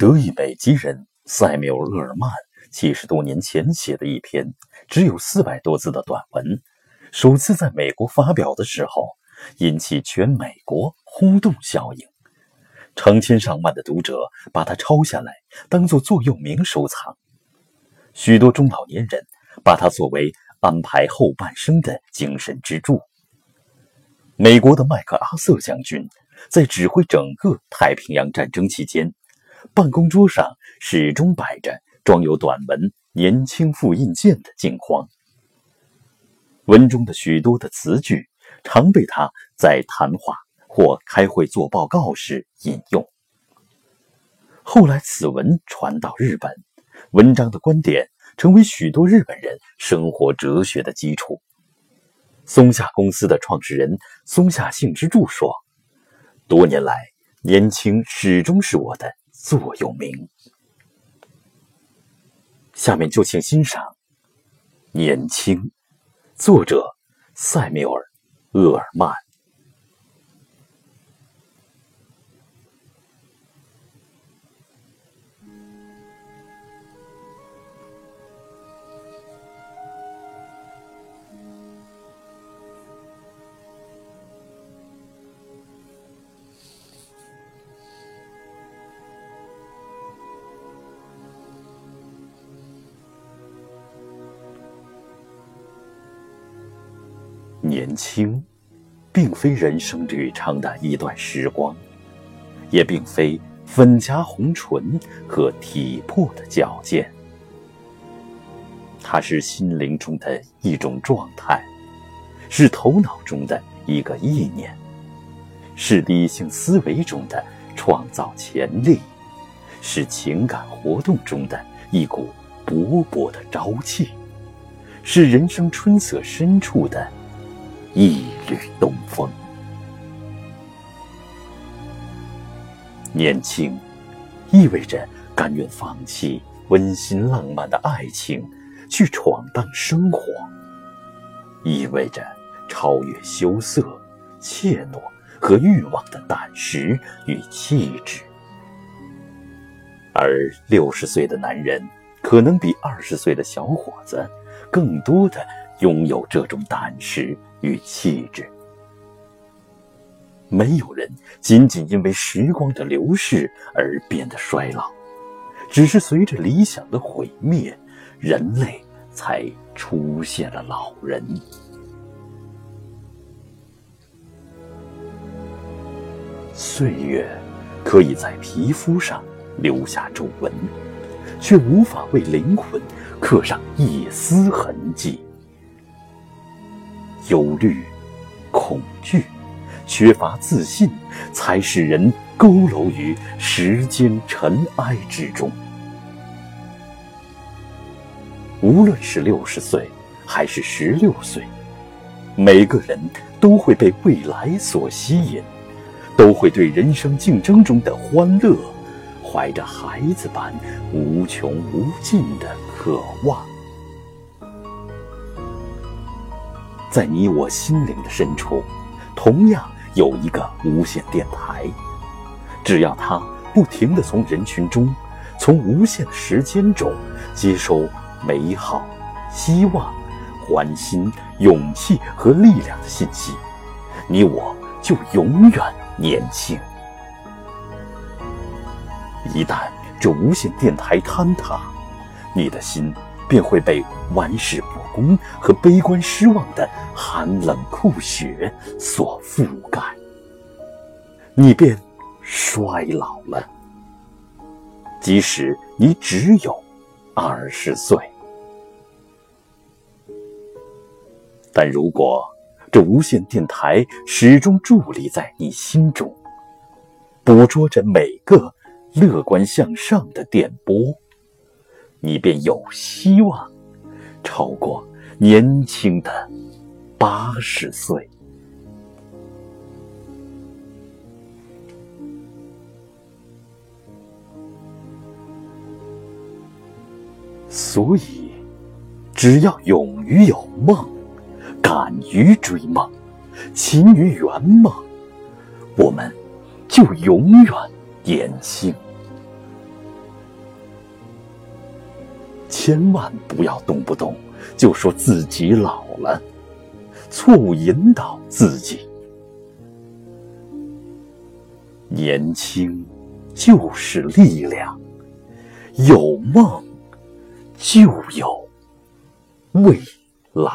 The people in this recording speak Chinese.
德裔美籍人塞缪尔·厄尔曼七十多年前写的一篇只有四百多字的短文，首次在美国发表的时候，引起全美国轰动效应。成千上万的读者把它抄下来，当做座右铭收藏。许多中老年人把它作为安排后半生的精神支柱。美国的麦克阿瑟将军在指挥整个太平洋战争期间，办公桌上始终摆着装有短文《年轻复印件》的镜框。文中的许多的词句常被他在谈话。或开会做报告时引用。后来，此文传到日本，文章的观点成为许多日本人生活哲学的基础。松下公司的创始人松下幸之助说：“多年来，年轻始终是我的座右铭。”下面就请欣赏《年轻》，作者塞缪尔·厄尔曼。年轻，并非人生旅程的一段时光，也并非粉颊红唇和体魄的矫健。它是心灵中的一种状态，是头脑中的一个意念，是理性思维中的创造潜力，是情感活动中的一股勃勃的朝气，是人生春色深处的。一缕东风，年轻，意味着甘愿放弃温馨浪漫的爱情，去闯荡生活；意味着超越羞涩、怯懦和欲望的胆识与气质。而六十岁的男人，可能比二十岁的小伙子更多的拥有这种胆识。与气质，没有人仅仅因为时光的流逝而变得衰老，只是随着理想的毁灭，人类才出现了老人。岁月可以在皮肤上留下皱纹，却无法为灵魂刻上一丝痕迹。忧虑、恐惧、缺乏自信，才使人佝偻于时间尘埃之中。无论是六十岁还是十六岁，每个人都会被未来所吸引，都会对人生竞争中的欢乐，怀着孩子般无穷无尽的渴望。在你我心灵的深处，同样有一个无线电台。只要它不停地从人群中、从无限的时间中接收美好、希望、欢欣、勇气和力量的信息，你我就永远年轻。一旦这无线电台坍塌，你的心便会被玩世不恭和悲观失望的。寒冷酷雪所覆盖，你便衰老了。即使你只有二十岁，但如果这无线电台始终伫立在你心中，捕捉着每个乐观向上的电波，你便有希望超过年轻的。八十岁，所以，只要勇于有梦，敢于追梦，勤于圆梦，我们就永远年轻。千万不要动不动就说自己老了，错误引导自己。年轻就是力量，有梦就有未来。